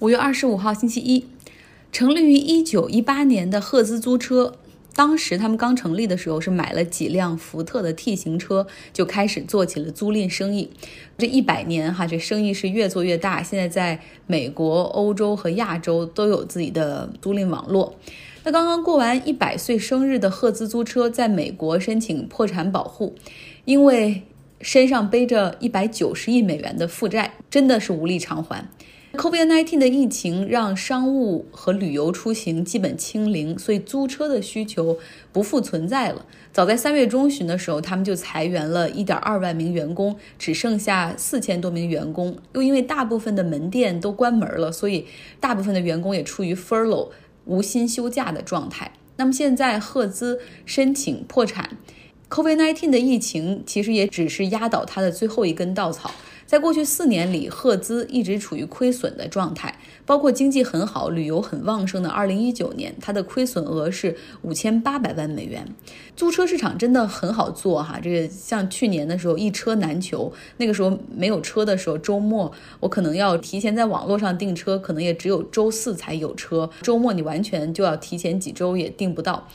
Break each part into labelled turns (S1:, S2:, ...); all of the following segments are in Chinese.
S1: 五月二十五号星期一，成立于一九一八年的赫兹租车，当时他们刚成立的时候是买了几辆福特的 T 型车，就开始做起了租赁生意。这一百年哈，这生意是越做越大，现在在美国、欧洲和亚洲都有自己的租赁网络。那刚刚过完一百岁生日的赫兹租车在美国申请破产保护，因为身上背着一百九十亿美元的负债，真的是无力偿还。COVID-19 的疫情让商务和旅游出行基本清零，所以租车的需求不复存在了。早在三月中旬的时候，他们就裁员了一点二万名员工，只剩下四千多名员工。又因为大部分的门店都关门了，所以大部分的员工也处于 furlough 无薪休假的状态。那么现在赫兹申请破产，COVID-19 的疫情其实也只是压倒他的最后一根稻草。在过去四年里，赫兹一直处于亏损的状态，包括经济很好、旅游很旺盛的2019年，它的亏损额是五千八百万美元。租车市场真的很好做哈，这个像去年的时候一车难求，那个时候没有车的时候，周末我可能要提前在网络上订车，可能也只有周四才有车，周末你完全就要提前几周也订不到。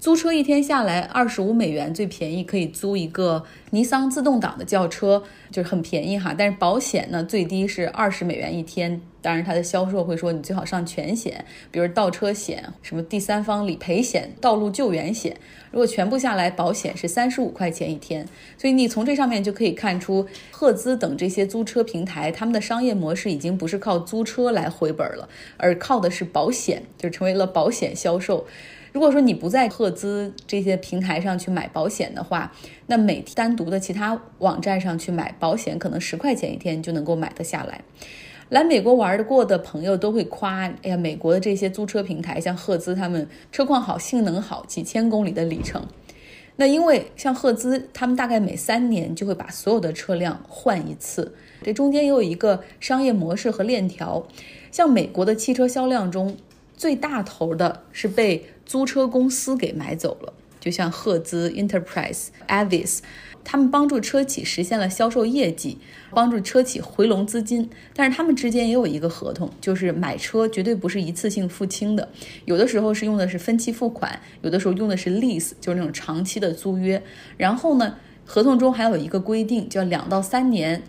S1: 租车一天下来二十五美元，最便宜可以租一个尼桑自动挡的轿车，就是很便宜哈。但是保险呢，最低是二十美元一天。当然，它的销售会说你最好上全险，比如倒车险、什么第三方理赔险、道路救援险。如果全部下来，保险是三十五块钱一天。所以你从这上面就可以看出，赫兹等这些租车平台，他们的商业模式已经不是靠租车来回本了，而靠的是保险，就成为了保险销售。如果说你不在赫兹这些平台上去买保险的话，那每单独的其他网站上去买保险，可能十块钱一天就能够买得下来。来美国玩的过的朋友都会夸，哎呀，美国的这些租车平台，像赫兹，他们车况好，性能好，几千公里的里程。那因为像赫兹，他们大概每三年就会把所有的车辆换一次，这中间也有一个商业模式和链条。像美国的汽车销量中，最大头的是被租车公司给买走了，就像赫兹、Enterprise、Avis，他们帮助车企实现了销售业绩，帮助车企回笼资金。但是他们之间也有一个合同，就是买车绝对不是一次性付清的，有的时候是用的是分期付款，有的时候用的是 lease，就是那种长期的租约。然后呢，合同中还有一个规定，叫两到三年，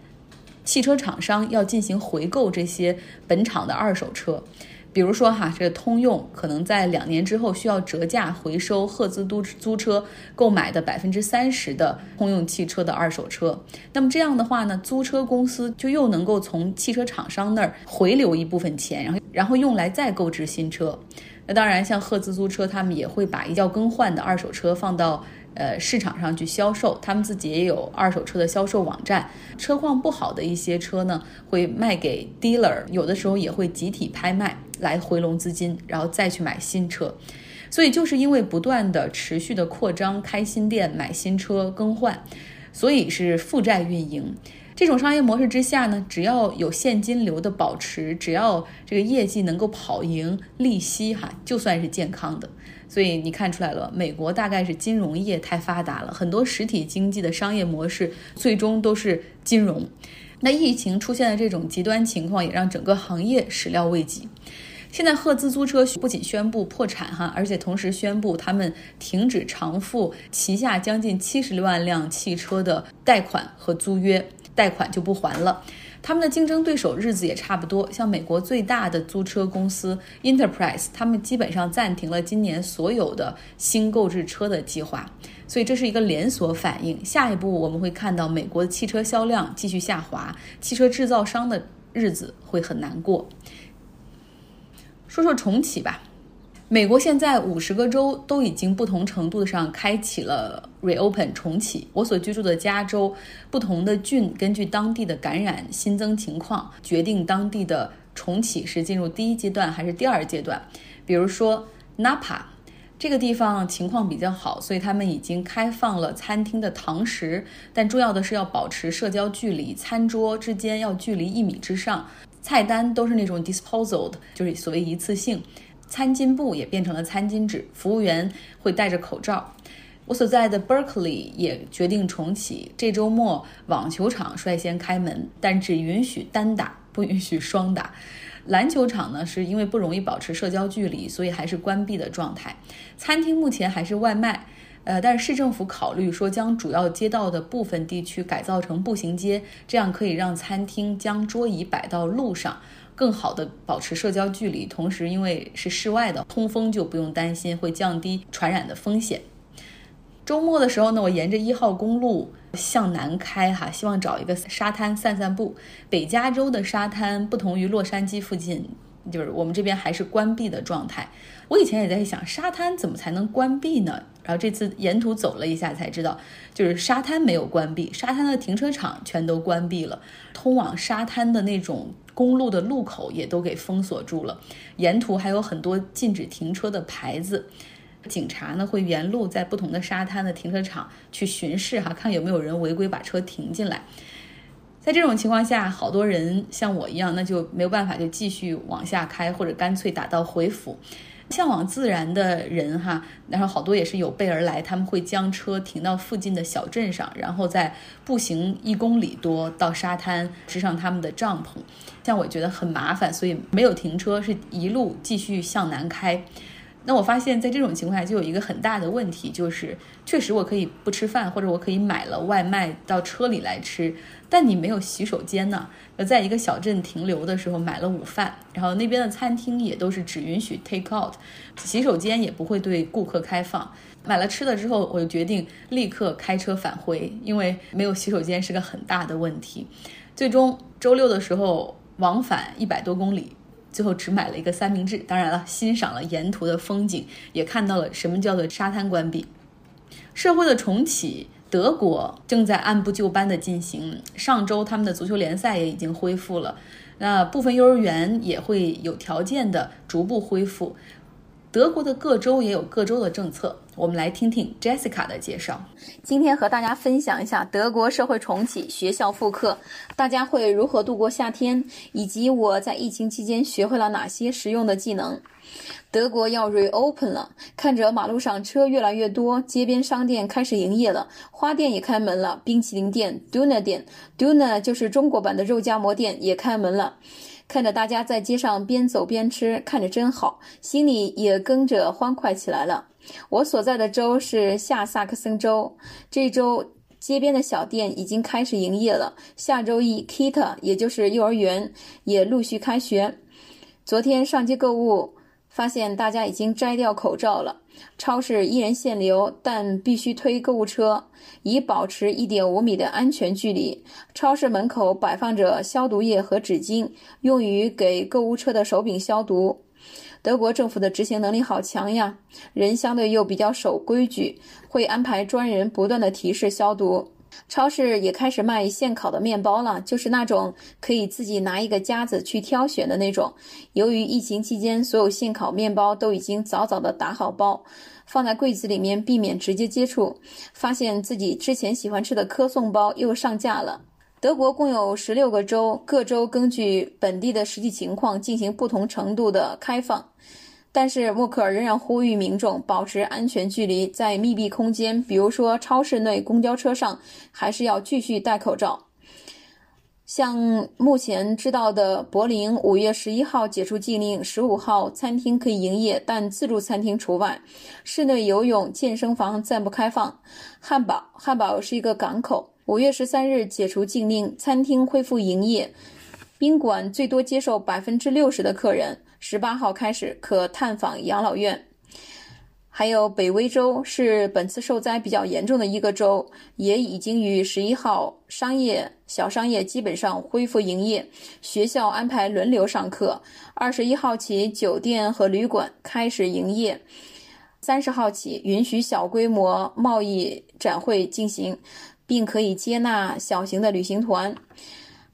S1: 汽车厂商要进行回购这些本厂的二手车。比如说哈，这个通用可能在两年之后需要折价回收赫兹租租车购买的百分之三十的通用汽车的二手车。那么这样的话呢，租车公司就又能够从汽车厂商那儿回流一部分钱，然后然后用来再购置新车。那当然，像赫兹租车，他们也会把要更换的二手车放到。呃，市场上去销售，他们自己也有二手车的销售网站。车况不好的一些车呢，会卖给 dealer，有的时候也会集体拍卖来回笼资金，然后再去买新车。所以就是因为不断的持续的扩张、开新店、买新车、更换，所以是负债运营。这种商业模式之下呢，只要有现金流的保持，只要这个业绩能够跑赢利息，哈，就算是健康的。所以你看出来了，美国大概是金融业太发达了，很多实体经济的商业模式最终都是金融。那疫情出现的这种极端情况，也让整个行业始料未及。现在赫兹租车不仅宣布破产哈，而且同时宣布他们停止偿付旗下将近七十万辆汽车的贷款和租约，贷款就不还了。他们的竞争对手日子也差不多，像美国最大的租车公司 Enterprise，他们基本上暂停了今年所有的新购置车的计划，所以这是一个连锁反应。下一步我们会看到美国汽车销量继续下滑，汽车制造商的日子会很难过。说说重启吧。美国现在五十个州都已经不同程度上开启了 reopen 重启。我所居住的加州，不同的郡根据当地的感染新增情况，决定当地的重启是进入第一阶段还是第二阶段。比如说 Napa 这个地方情况比较好，所以他们已经开放了餐厅的堂食，但重要的是要保持社交距离，餐桌之间要距离一米之上，菜单都是那种 disposal 的，就是所谓一次性。餐巾布也变成了餐巾纸，服务员会戴着口罩。我所在的 Berkeley 也决定重启，这周末网球场率先开门，但只允许单打，不允许双打。篮球场呢，是因为不容易保持社交距离，所以还是关闭的状态。餐厅目前还是外卖，呃，但是市政府考虑说将主要街道的部分地区改造成步行街，这样可以让餐厅将桌椅摆到路上，更好的保持社交距离。同时，因为是室外的，通风就不用担心会降低传染的风险。周末的时候呢，我沿着一号公路向南开，哈，希望找一个沙滩散散步。北加州的沙滩不同于洛杉矶附近，就是我们这边还是关闭的状态。我以前也在想，沙滩怎么才能关闭呢？然后这次沿途走了一下才知道，就是沙滩没有关闭，沙滩的停车场全都关闭了，通往沙滩的那种公路的路口也都给封锁住了，沿途还有很多禁止停车的牌子。警察呢会沿路在不同的沙滩的停车场去巡视，哈，看有没有人违规把车停进来。在这种情况下，好多人像我一样，那就没有办法，就继续往下开，或者干脆打道回府。向往自然的人，哈，然后好多也是有备而来，他们会将车停到附近的小镇上，然后再步行一公里多到沙滩支上他们的帐篷。像我觉得很麻烦，所以没有停车，是一路继续向南开。那我发现，在这种情况下，就有一个很大的问题，就是确实我可以不吃饭，或者我可以买了外卖到车里来吃，但你没有洗手间呢。呃，在一个小镇停留的时候买了午饭，然后那边的餐厅也都是只允许 take out，洗手间也不会对顾客开放。买了吃的之后，我就决定立刻开车返回，因为没有洗手间是个很大的问题。最终周六的时候往返一百多公里。最后只买了一个三明治，当然了，欣赏了沿途的风景，也看到了什么叫做沙滩关闭。社会的重启，德国正在按部就班的进行。上周他们的足球联赛也已经恢复了，那部分幼儿园也会有条件的逐步恢复。德国的各州也有各州的政策。我们来听听 Jessica 的介绍。
S2: 今天和大家分享一下德国社会重启、学校复课，大家会如何度过夏天，以及我在疫情期间学会了哪些实用的技能。德国要 reopen 了，看着马路上车越来越多，街边商店开始营业了，花店也开门了，冰淇淋店 Duna 店 Duna 就是中国版的肉夹馍店也开门了。看着大家在街上边走边吃，看着真好，心里也跟着欢快起来了。我所在的州是下萨克森州，这周街边的小店已经开始营业了。下周一，kit 也就是幼儿园也陆续开学。昨天上街购物，发现大家已经摘掉口罩了。超市依然限流，但必须推购物车，以保持一点五米的安全距离。超市门口摆放着消毒液和纸巾，用于给购物车的手柄消毒。德国政府的执行能力好强呀，人相对又比较守规矩，会安排专人不断的提示消毒。超市也开始卖现烤的面包了，就是那种可以自己拿一个夹子去挑选的那种。由于疫情期间，所有现烤面包都已经早早的打好包，放在柜子里面，避免直接接触。发现自己之前喜欢吃的科颂包又上架了。德国共有十六个州，各州根据本地的实际情况进行不同程度的开放。但是默克尔仍然呼吁民众保持安全距离，在密闭空间，比如说超市内、公交车上，还是要继续戴口罩。像目前知道的，柏林五月十一号解除禁令，十五号餐厅可以营业，但自助餐厅除外。室内游泳、健身房暂不开放。汉堡，汉堡是一个港口，五月十三日解除禁令，餐厅恢复营业，宾馆最多接受百分之六十的客人。十八号开始可探访养老院，还有北威州是本次受灾比较严重的一个州，也已经于十一号商业小商业基本上恢复营业，学校安排轮流上课。二十一号起，酒店和旅馆开始营业，三十号起允许小规模贸易展会进行，并可以接纳小型的旅行团。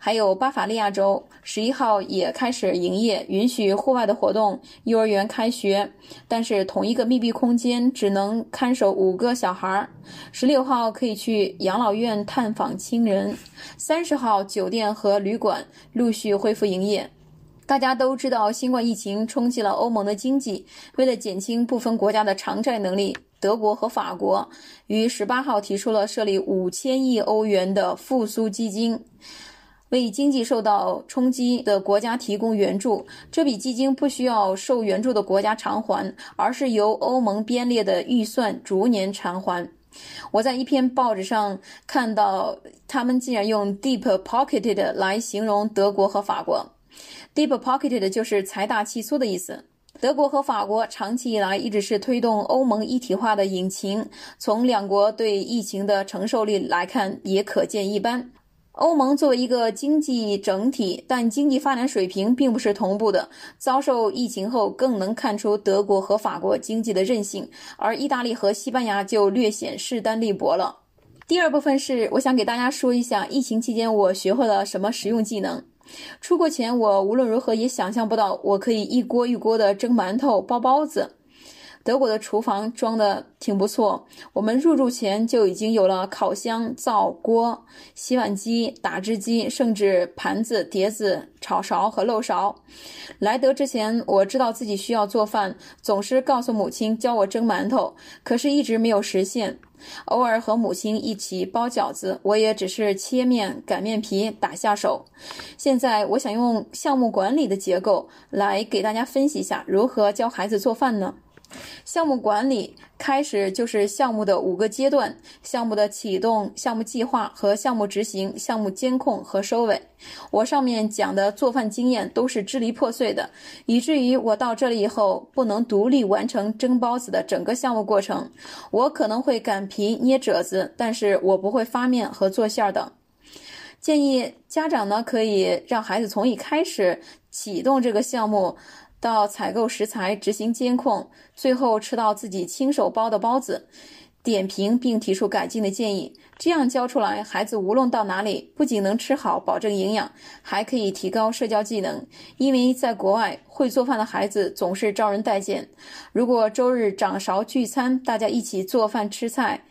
S2: 还有巴伐利亚州，十一号也开始营业，允许户外的活动。幼儿园开学，但是同一个密闭空间只能看守五个小孩。十六号可以去养老院探访亲人。三十号，酒店和旅馆陆续恢复营业。大家都知道，新冠疫情冲击了欧盟的经济。为了减轻部分国家的偿债能力，德国和法国于十八号提出了设立五千亿欧元的复苏基金。为经济受到冲击的国家提供援助。这笔基金不需要受援助的国家偿还，而是由欧盟编列的预算逐年偿还。我在一篇报纸上看到，他们竟然用 “deep pocketed” 来形容德国和法国。“deep pocketed” 就是财大气粗的意思。德国和法国长期以来一直是推动欧盟一体化的引擎，从两国对疫情的承受力来看，也可见一斑。欧盟作为一个经济整体，但经济发展水平并不是同步的。遭受疫情后，更能看出德国和法国经济的韧性，而意大利和西班牙就略显势单力薄了。第二部分是我想给大家说一下，疫情期间我学会了什么实用技能。出国前，我无论如何也想象不到我可以一锅一锅的蒸馒头、包包子。德国的厨房装的挺不错，我们入住前就已经有了烤箱、灶锅、洗碗机、打汁机，甚至盘子、碟子、炒勺和漏勺。来德之前，我知道自己需要做饭，总是告诉母亲教我蒸馒头，可是一直没有实现。偶尔和母亲一起包饺子，我也只是切面、擀面皮、打下手。现在，我想用项目管理的结构来给大家分析一下如何教孩子做饭呢？项目管理开始就是项目的五个阶段：项目的启动、项目计划和项目执行、项目监控和收尾。我上面讲的做饭经验都是支离破碎的，以至于我到这里以后不能独立完成蒸包子的整个项目过程。我可能会擀皮、捏褶子，但是我不会发面和做馅儿等。建议家长呢可以让孩子从一开始启动这个项目。到采购食材、执行监控，最后吃到自己亲手包的包子，点评并提出改进的建议。这样教出来，孩子无论到哪里，不仅能吃好、保证营养，还可以提高社交技能。因为在国外，会做饭的孩子总是招人待见。如果周日掌勺聚餐，大家一起做饭吃菜，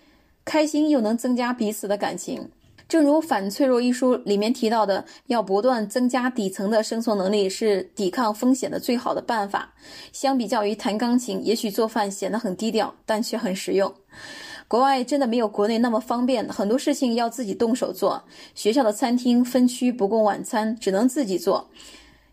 S2: 开心又能增加彼此的感情。正如《反脆弱》一书里面提到的，要不断增加底层的生存能力是抵抗风险的最好的办法。相比较于弹钢琴，也许做饭显得很低调，但却很实用。国外真的没有国内那么方便，很多事情要自己动手做。学校的餐厅分区不供晚餐，只能自己做。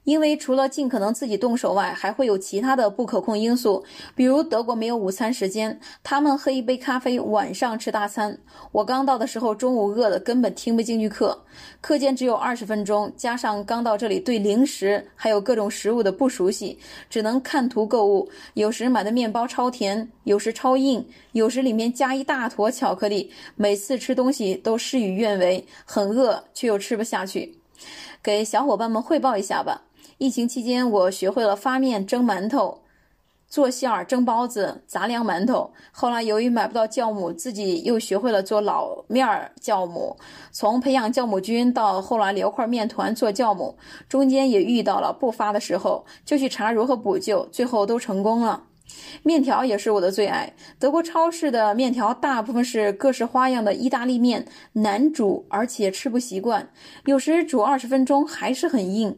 S2: 因为除了尽可能自己动手外，还会有其他的不可控因素，比如德国没有午餐时间，他们喝一杯咖啡，晚上吃大餐。我刚到的时候，中午饿的根本听不进去课，课间只有二十分钟，加上刚到这里对零食还有各种食物的不熟悉，只能看图购物。有时买的面包超甜，有时超硬，有时里面加一大坨巧克力。每次吃东西都事与愿违，很饿却又吃不下去。给小伙伴们汇报一下吧。疫情期间，我学会了发面、蒸馒头、做馅儿、蒸包子、杂粮馒头。后来由于买不到酵母，自己又学会了做老面儿酵母。从培养酵母菌到后来留块面团做酵母，中间也遇到了不发的时候，就去查如何补救，最后都成功了。面条也是我的最爱。德国超市的面条大部分是各式花样的意大利面，难煮，而且吃不习惯。有时煮二十分钟还是很硬。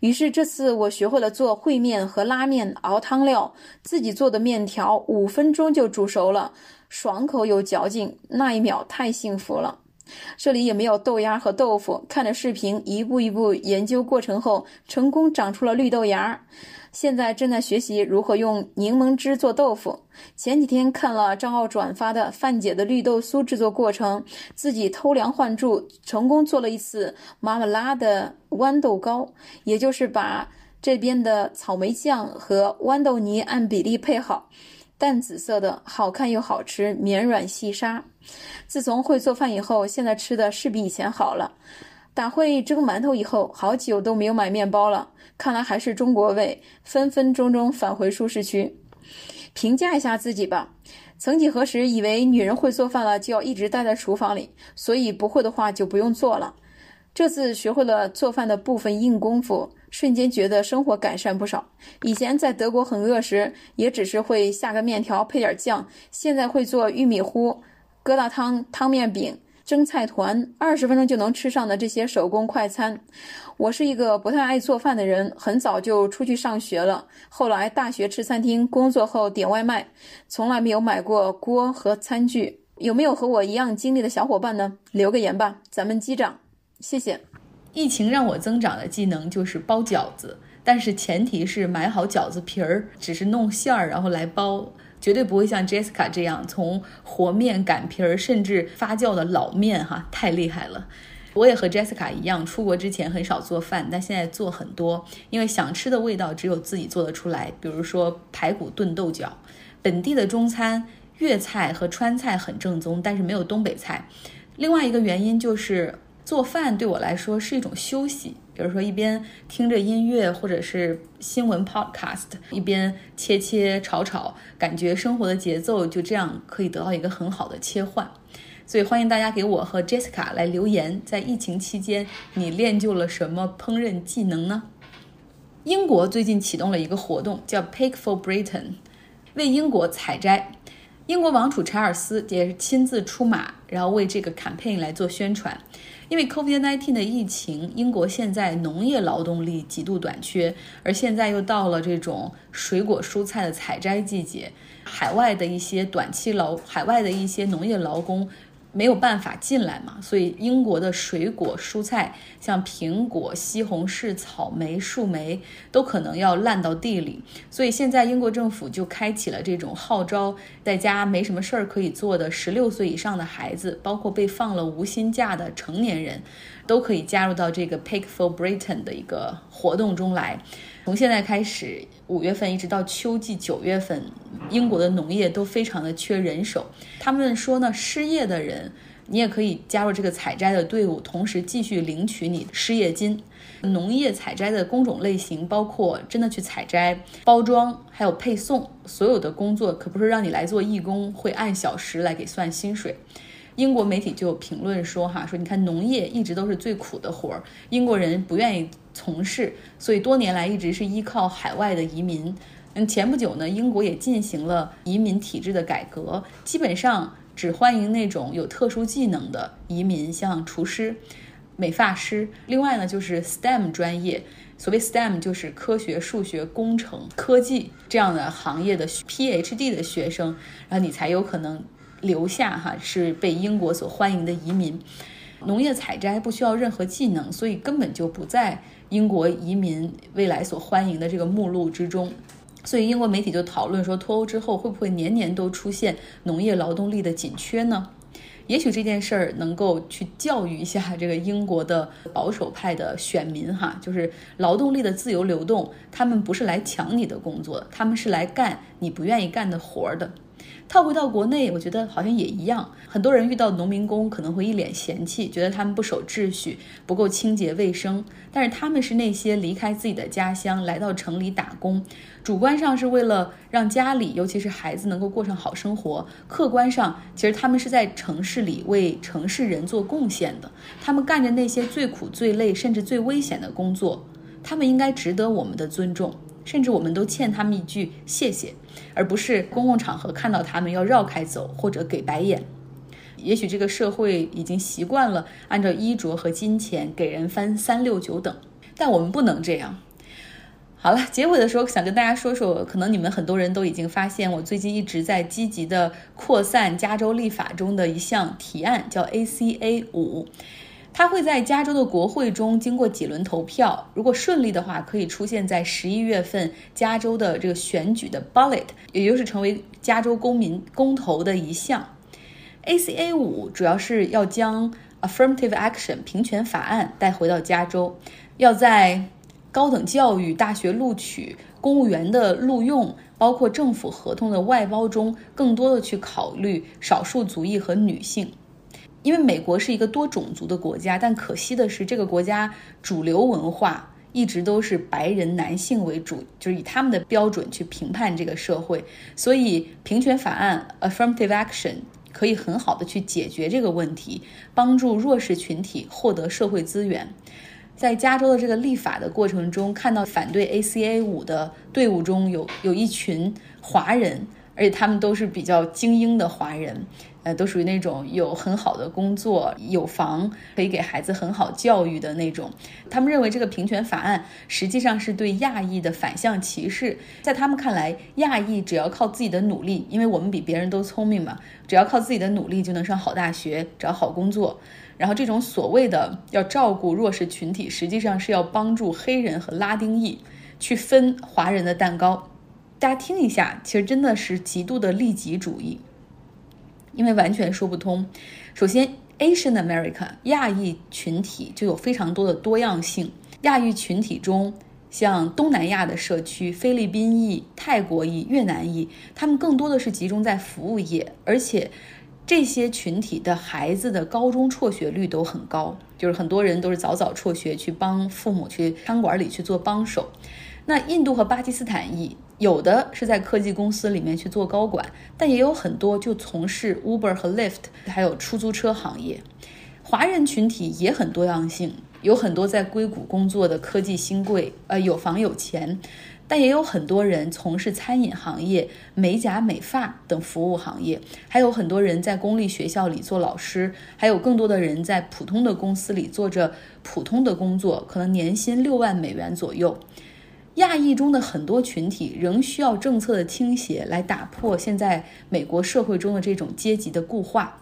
S2: 于是这次我学会了做烩面和拉面，熬汤料，自己做的面条五分钟就煮熟了，爽口有嚼劲，那一秒太幸福了。这里也没有豆芽和豆腐，看着视频一步一步研究过程后，成功长出了绿豆芽。现在正在学习如何用柠檬汁做豆腐。前几天看了张奥转发的范姐的绿豆酥制作过程，自己偷梁换柱，成功做了一次妈妈拉的豌豆糕，也就是把这边的草莓酱和豌豆泥按比例配好，淡紫色的，好看又好吃，绵软细沙。自从会做饭以后，现在吃的是比以前好了。打会蒸馒头以后，好久都没有买面包了。看来还是中国味，分分钟钟返回舒适区。评价一下自己吧。曾几何时，以为女人会做饭了就要一直待在厨房里，所以不会的话就不用做了。这次学会了做饭的部分硬功夫，瞬间觉得生活改善不少。以前在德国很饿时，也只是会下个面条配点酱，现在会做玉米糊、疙瘩汤、汤面饼。蒸菜团二十分钟就能吃上的这些手工快餐，我是一个不太爱做饭的人，很早就出去上学了。后来大学吃餐厅，工作后点外卖，从来没有买过锅和餐具。有没有和我一样经历的小伙伴呢？留个言吧，咱们击掌，谢谢。
S1: 疫情让我增长的技能就是包饺子，但是前提是买好饺子皮儿，只是弄馅儿然后来包，绝对不会像 Jessica 这样从和面、擀皮儿甚至发酵的老面哈，太厉害了。我也和 Jessica 一样，出国之前很少做饭，但现在做很多，因为想吃的味道只有自己做得出来。比如说排骨炖豆角，本地的中餐粤菜和川菜很正宗，但是没有东北菜。另外一个原因就是做饭对我来说是一种休息，比如说一边听着音乐或者是新闻 podcast，一边切切炒炒，感觉生活的节奏就这样可以得到一个很好的切换。所以欢迎大家给我和 Jessica 来留言，在疫情期间你练就了什么烹饪技能呢？英国最近启动了一个活动，叫 Pick for Britain，为英国采摘。英国王储查尔斯也是亲自出马，然后为这个 campaign 来做宣传。因为 COVID-19 的疫情，英国现在农业劳动力极度短缺，而现在又到了这种水果蔬菜的采摘季节，海外的一些短期劳，海外的一些农业劳工。没有办法进来嘛，所以英国的水果蔬菜，像苹果、西红柿、草莓、树莓，都可能要烂到地里。所以现在英国政府就开启了这种号召，在家没什么事儿可以做的十六岁以上的孩子，包括被放了无薪假的成年人，都可以加入到这个 Pick for Britain 的一个活动中来。从现在开始，五月份一直到秋季九月份，英国的农业都非常的缺人手。他们说呢，失业的人，你也可以加入这个采摘的队伍，同时继续领取你失业金。农业采摘的工种类型包括真的去采摘、包装，还有配送，所有的工作可不是让你来做义工，会按小时来给算薪水。英国媒体就评论说：“哈，说你看农业一直都是最苦的活儿，英国人不愿意从事，所以多年来一直是依靠海外的移民。嗯，前不久呢，英国也进行了移民体制的改革，基本上只欢迎那种有特殊技能的移民，像厨师、美发师。另外呢，就是 STEM 专业，所谓 STEM 就是科学、数学、工程、科技这样的行业的 PhD 的学生，然后你才有可能。”留下哈是被英国所欢迎的移民，农业采摘不需要任何技能，所以根本就不在英国移民未来所欢迎的这个目录之中。所以英国媒体就讨论说，脱欧之后会不会年年都出现农业劳动力的紧缺呢？也许这件事儿能够去教育一下这个英国的保守派的选民哈，就是劳动力的自由流动，他们不是来抢你的工作，他们是来干你不愿意干的活儿的。套回到国内，我觉得好像也一样。很多人遇到农民工可能会一脸嫌弃，觉得他们不守秩序，不够清洁卫生。但是他们是那些离开自己的家乡来到城里打工，主观上是为了让家里，尤其是孩子能够过上好生活。客观上，其实他们是在城市里为城市人做贡献的。他们干着那些最苦、最累，甚至最危险的工作，他们应该值得我们的尊重。甚至我们都欠他们一句谢谢，而不是公共场合看到他们要绕开走或者给白眼。也许这个社会已经习惯了按照衣着和金钱给人分三六九等，但我们不能这样。好了，结尾的时候想跟大家说说，可能你们很多人都已经发现，我最近一直在积极的扩散加州立法中的一项提案，叫 ACA 五。它会在加州的国会中经过几轮投票，如果顺利的话，可以出现在十一月份加州的这个选举的 ballot，也就是成为加州公民公投的一项。ACA 五主要是要将 affirmative action 平权法案带回到加州，要在高等教育、大学录取、公务员的录用，包括政府合同的外包中，更多的去考虑少数族裔和女性。因为美国是一个多种族的国家，但可惜的是，这个国家主流文化一直都是白人男性为主，就是以他们的标准去评判这个社会。所以，平权法案 （Affirmative Action） 可以很好的去解决这个问题，帮助弱势群体获得社会资源。在加州的这个立法的过程中，看到反对 ACA 五的队伍中有有一群华人，而且他们都是比较精英的华人。呃，都属于那种有很好的工作、有房，可以给孩子很好教育的那种。他们认为这个平权法案实际上是对亚裔的反向歧视。在他们看来，亚裔只要靠自己的努力，因为我们比别人都聪明嘛，只要靠自己的努力就能上好大学、找好工作。然后这种所谓的要照顾弱势群体，实际上是要帮助黑人和拉丁裔去分华人的蛋糕。大家听一下，其实真的是极度的利己主义，因为完全说不通。首先，Asian America 亚裔群体就有非常多的多样性。亚裔群体中，像东南亚的社区、菲律宾裔、泰国裔、越南裔，他们更多的是集中在服务业，而且这些群体的孩子的高中辍学率都很高，就是很多人都是早早辍学去帮父母去餐馆里去做帮手。那印度和巴基斯坦裔。有的是在科技公司里面去做高管，但也有很多就从事 Uber 和 Lyft，还有出租车行业。华人群体也很多样性，有很多在硅谷工作的科技新贵，呃，有房有钱，但也有很多人从事餐饮行业、美甲美发等服务行业，还有很多人在公立学校里做老师，还有更多的人在普通的公司里做着普通的工作，可能年薪六万美元左右。亚裔中的很多群体仍需要政策的倾斜来打破现在美国社会中的这种阶级的固化，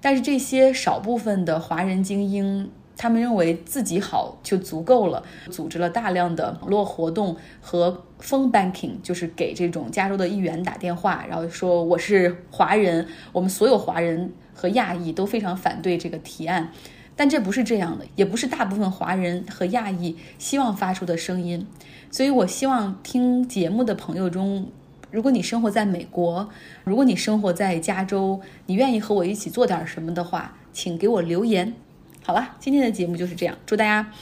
S1: 但是这些少部分的华人精英，他们认为自己好就足够了，组织了大量的网络活动和 phone banking，就是给这种加州的议员打电话，然后说我是华人，我们所有华人和亚裔都非常反对这个提案，但这不是这样的，也不是大部分华人和亚裔希望发出的声音。所以，我希望听节目的朋友中，如果你生活在美国，如果你生活在加州，你愿意和我一起做点什么的话，请给我留言。好了，今天的节目就是这样，祝大家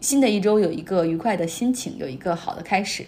S1: 新的一周有一个愉快的心情，有一个好的开始。